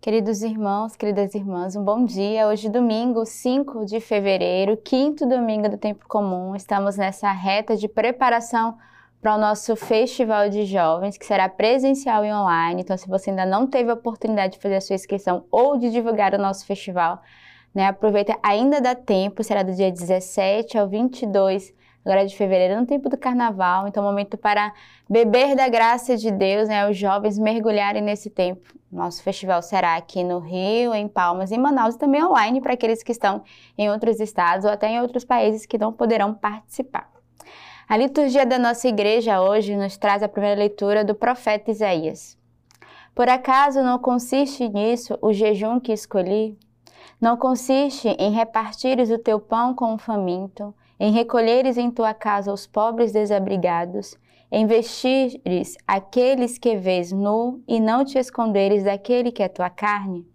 Queridos irmãos, queridas irmãs, um bom dia. Hoje, domingo, 5 de fevereiro, quinto domingo do tempo comum. Estamos nessa reta de preparação para o nosso festival de jovens, que será presencial e online. Então, se você ainda não teve a oportunidade de fazer a sua inscrição ou de divulgar o nosso festival, né, aproveita, ainda dá tempo, será do dia 17 ao 22 agora de fevereiro, no tempo do carnaval, então é momento para beber da graça de Deus, né, os jovens mergulharem nesse tempo. Nosso festival será aqui no Rio, em Palmas, em Manaus e também online para aqueles que estão em outros estados ou até em outros países que não poderão participar. A liturgia da nossa igreja hoje nos traz a primeira leitura do profeta Isaías. Por acaso não consiste nisso o jejum que escolhi? Não consiste em repartires o teu pão com o faminto, em recolheres em tua casa os pobres desabrigados, em vestires aqueles que vês nu e não te esconderes daquele que é tua carne?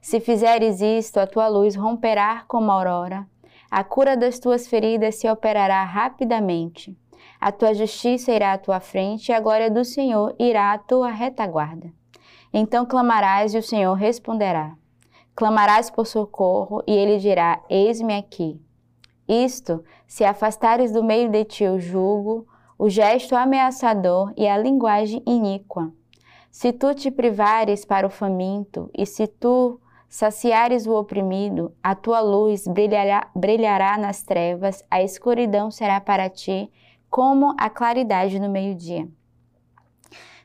Se fizeres isto, a tua luz romperá como a aurora, a cura das tuas feridas se operará rapidamente. A tua justiça irá à tua frente e a glória do Senhor irá à tua retaguarda. Então clamarás e o Senhor responderá. Clamarás por socorro e ele dirá: Eis-me aqui. Isto, se afastares do meio de ti o jugo, o gesto ameaçador e a linguagem iníqua. Se tu te privares para o faminto, e se tu saciares o oprimido, a tua luz brilhará, brilhará nas trevas, a escuridão será para ti como a claridade no meio-dia.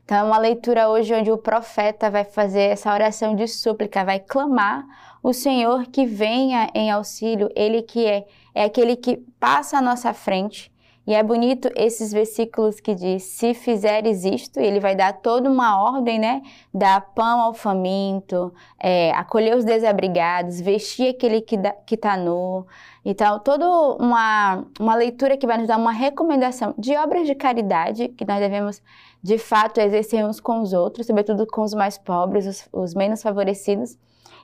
Então, é uma leitura hoje onde o profeta vai fazer essa oração de súplica, vai clamar o Senhor que venha em auxílio, ele que é, é aquele que passa à nossa frente. E é bonito esses versículos que diz: se fizeres isto, ele vai dar toda uma ordem, né? Dar pão ao faminto, é, acolher os desabrigados, vestir aquele que está nu. Então, toda uma, uma leitura que vai nos dar uma recomendação de obras de caridade que nós devemos, de fato, exercer uns com os outros, sobretudo com os mais pobres, os, os menos favorecidos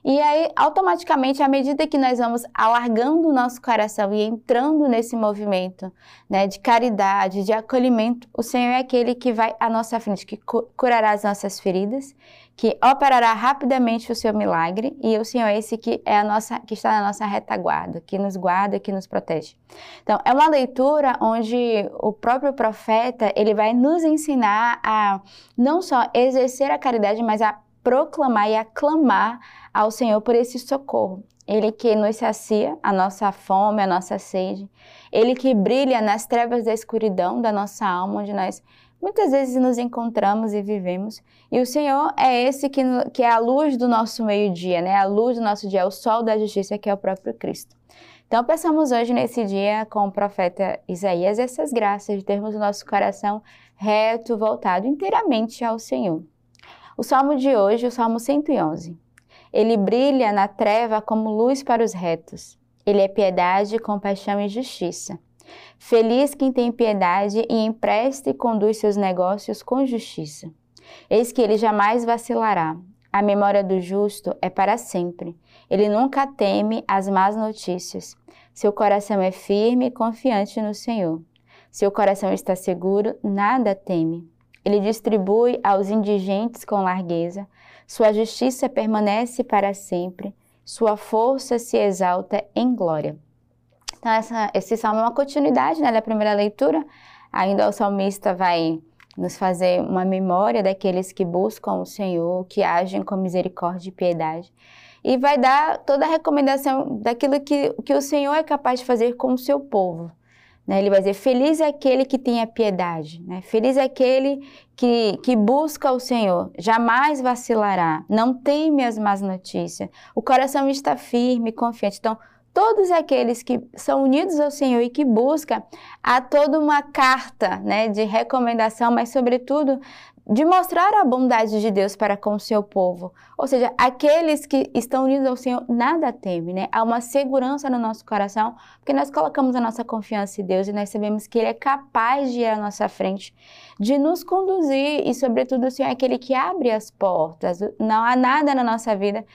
e aí, automaticamente, à medida que nós vamos alargando o nosso coração e entrando nesse movimento né, de caridade, de acolhimento, o Senhor é aquele que vai à nossa frente, que curará as nossas feridas, que operará rapidamente o seu milagre, e o Senhor é esse que, é a nossa, que está na nossa retaguarda, que nos guarda, que nos protege. Então, é uma leitura onde o próprio profeta ele vai nos ensinar a não só exercer a caridade, mas a proclamar e aclamar ao Senhor por esse socorro. Ele que nos sacia a nossa fome, a nossa sede. Ele que brilha nas trevas da escuridão da nossa alma, onde nós muitas vezes nos encontramos e vivemos. E o Senhor é esse que, que é a luz do nosso meio-dia, né? A luz do nosso dia, o sol da justiça, que é o próprio Cristo. Então, pensamos hoje nesse dia com o profeta Isaías essas graças de termos o nosso coração reto, voltado inteiramente ao Senhor. O salmo de hoje, o salmo 111. Ele brilha na treva como luz para os retos. Ele é piedade, compaixão e justiça. Feliz quem tem piedade e empresta e conduz seus negócios com justiça. Eis que ele jamais vacilará. A memória do justo é para sempre. Ele nunca teme as más notícias. Seu coração é firme e confiante no Senhor. Seu coração está seguro, nada teme. Ele distribui aos indigentes com largueza, sua justiça permanece para sempre, sua força se exalta em glória. Então, essa, esse salmo é uma continuidade né, da primeira leitura. Ainda o salmista vai nos fazer uma memória daqueles que buscam o Senhor, que agem com misericórdia e piedade. E vai dar toda a recomendação daquilo que, que o Senhor é capaz de fazer com o seu povo. Né? Ele vai dizer: Feliz é aquele que tem a piedade, né? feliz é aquele que, que busca o Senhor, jamais vacilará, não teme as más notícias, o coração está firme, confiante. Então, todos aqueles que são unidos ao Senhor e que buscam, há toda uma carta né, de recomendação, mas, sobretudo, de mostrar a bondade de Deus para com o seu povo. Ou seja, aqueles que estão unidos ao Senhor nada temem, né? Há uma segurança no nosso coração, porque nós colocamos a nossa confiança em Deus e nós sabemos que Ele é capaz de ir à nossa frente, de nos conduzir e, sobretudo, o Senhor é aquele que abre as portas. Não há nada na nossa vida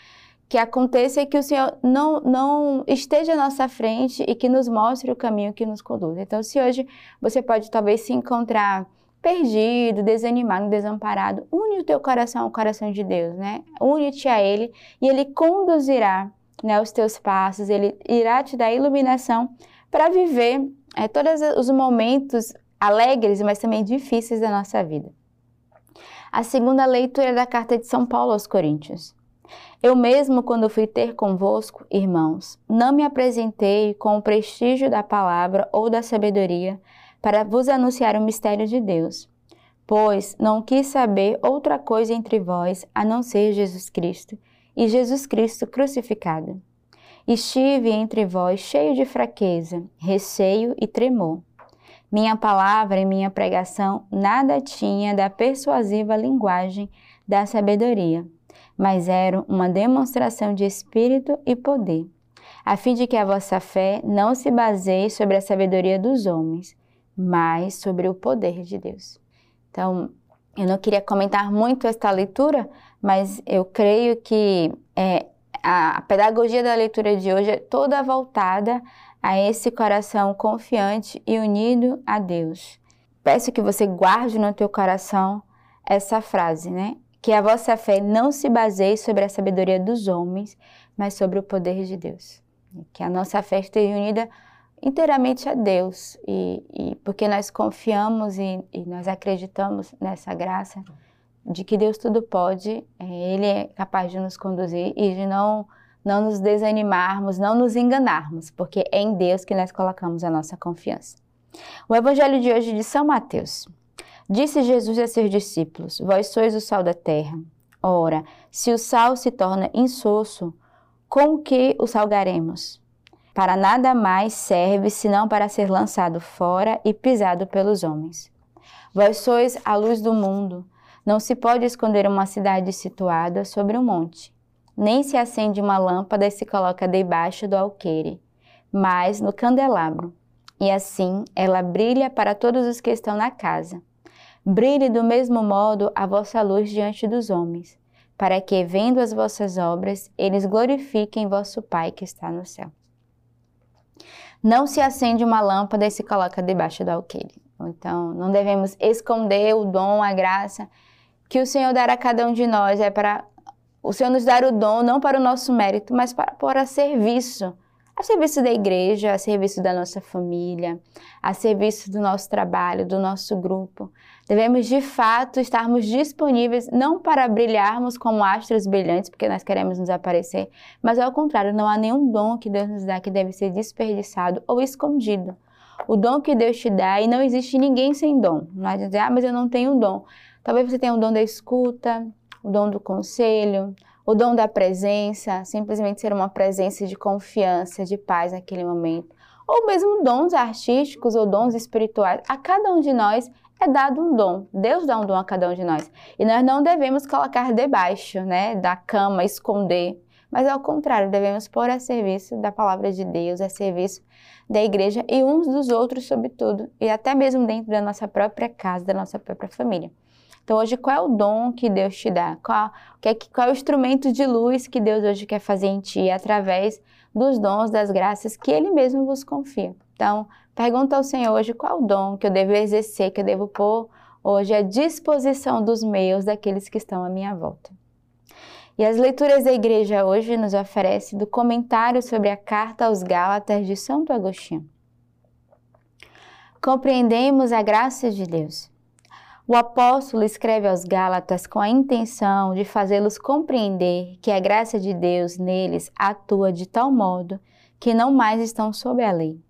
que aconteça que o Senhor não, não esteja à nossa frente e que nos mostre o caminho que nos conduz. Então, se hoje você pode talvez se encontrar perdido, desanimado, desamparado, une o teu coração ao coração de Deus, né? Une-te a Ele e Ele conduzirá né, os teus passos, Ele irá te dar iluminação para viver é, todos os momentos alegres, mas também difíceis da nossa vida. A segunda leitura é da carta de São Paulo aos Coríntios. Eu mesmo, quando fui ter convosco, irmãos, não me apresentei com o prestígio da palavra ou da sabedoria para vos anunciar o mistério de Deus, pois não quis saber outra coisa entre vós a não ser Jesus Cristo e Jesus Cristo crucificado. Estive entre vós cheio de fraqueza, receio e tremor. Minha palavra e minha pregação nada tinha da persuasiva linguagem da sabedoria mas eram uma demonstração de espírito e poder, a fim de que a vossa fé não se baseie sobre a sabedoria dos homens, mas sobre o poder de Deus. Então, eu não queria comentar muito esta leitura, mas eu creio que é, a pedagogia da leitura de hoje é toda voltada a esse coração confiante e unido a Deus. Peço que você guarde no teu coração essa frase, né? que a vossa fé não se baseie sobre a sabedoria dos homens, mas sobre o poder de Deus. Que a nossa fé esteja unida inteiramente a Deus, e, e porque nós confiamos e, e, nós acreditamos nessa graça de que Deus tudo pode, é, Ele é capaz de nos conduzir e de não, não nos desanimarmos, não nos enganarmos, porque é em Deus que nós colocamos a nossa confiança. O Evangelho de hoje é de São Mateus. Disse Jesus a seus discípulos: Vós sois o sal da terra. Ora, se o sal se torna insosso, com o que o salgaremos? Para nada mais serve senão para ser lançado fora e pisado pelos homens. Vós sois a luz do mundo. Não se pode esconder uma cidade situada sobre um monte. Nem se acende uma lâmpada e se coloca debaixo do alqueire, mas no candelabro. E assim ela brilha para todos os que estão na casa. Brilhe do mesmo modo a vossa luz diante dos homens, para que, vendo as vossas obras, eles glorifiquem vosso Pai que está no céu. Não se acende uma lâmpada e se coloca debaixo do alqueire. Então, não devemos esconder o dom, a graça que o Senhor dará a cada um de nós. É para o Senhor nos dar o dom, não para o nosso mérito, mas para pôr a serviço a serviço da igreja, a serviço da nossa família, a serviço do nosso trabalho, do nosso grupo. Devemos de fato estarmos disponíveis não para brilharmos como astros brilhantes, porque nós queremos nos aparecer, mas ao contrário, não há nenhum dom que Deus nos dá que deve ser desperdiçado ou escondido. O dom que Deus te dá, e não existe ninguém sem dom. Não adianta dizer, ah, mas eu não tenho dom. Talvez você tenha o dom da escuta, o dom do conselho, o dom da presença, simplesmente ser uma presença de confiança, de paz naquele momento. Ou mesmo dons artísticos ou dons espirituais. A cada um de nós é dado um dom. Deus dá um dom a cada um de nós. E nós não devemos colocar debaixo né, da cama, esconder. Mas ao contrário, devemos pôr a serviço da palavra de Deus, a serviço da igreja e uns dos outros, sobretudo, e até mesmo dentro da nossa própria casa, da nossa própria família. Então, hoje, qual é o dom que Deus te dá? Qual, qual é o instrumento de luz que Deus hoje quer fazer em ti através dos dons, das graças que Ele mesmo vos confia? Então, pergunta ao Senhor hoje qual é o dom que eu devo exercer, que eu devo pôr hoje à disposição dos meus, daqueles que estão à minha volta. E as leituras da igreja hoje nos oferece do comentário sobre a carta aos Gálatas de Santo Agostinho. Compreendemos a graça de Deus o apóstolo escreve aos Gálatas com a intenção de fazê-los compreender que a graça de Deus neles atua de tal modo que não mais estão sob a lei.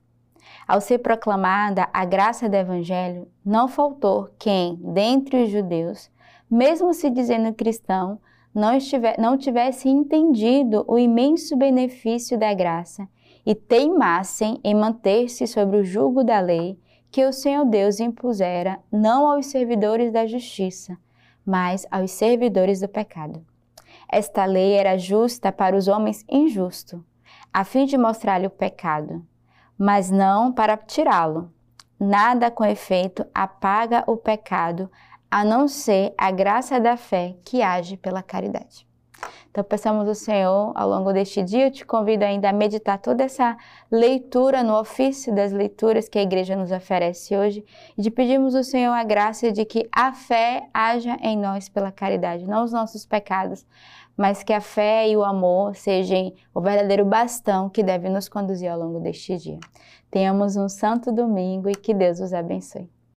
Ao ser proclamada a graça do Evangelho, não faltou quem, dentre os judeus, mesmo se dizendo cristão, não, estiver, não tivesse entendido o imenso benefício da graça e teimassem em manter-se sobre o jugo da lei que o Senhor Deus impusera não aos servidores da justiça, mas aos servidores do pecado. Esta lei era justa para os homens injustos, a fim de mostrar-lhe o pecado, mas não para tirá-lo. Nada com efeito apaga o pecado, a não ser a graça da fé que age pela caridade. Então, peçamos ao Senhor, ao longo deste dia, eu te convido ainda a meditar toda essa leitura no ofício das leituras que a igreja nos oferece hoje e de pedirmos ao Senhor a graça de que a fé haja em nós pela caridade, não os nossos pecados, mas que a fé e o amor sejam o verdadeiro bastão que deve nos conduzir ao longo deste dia. Tenhamos um santo domingo e que Deus os abençoe.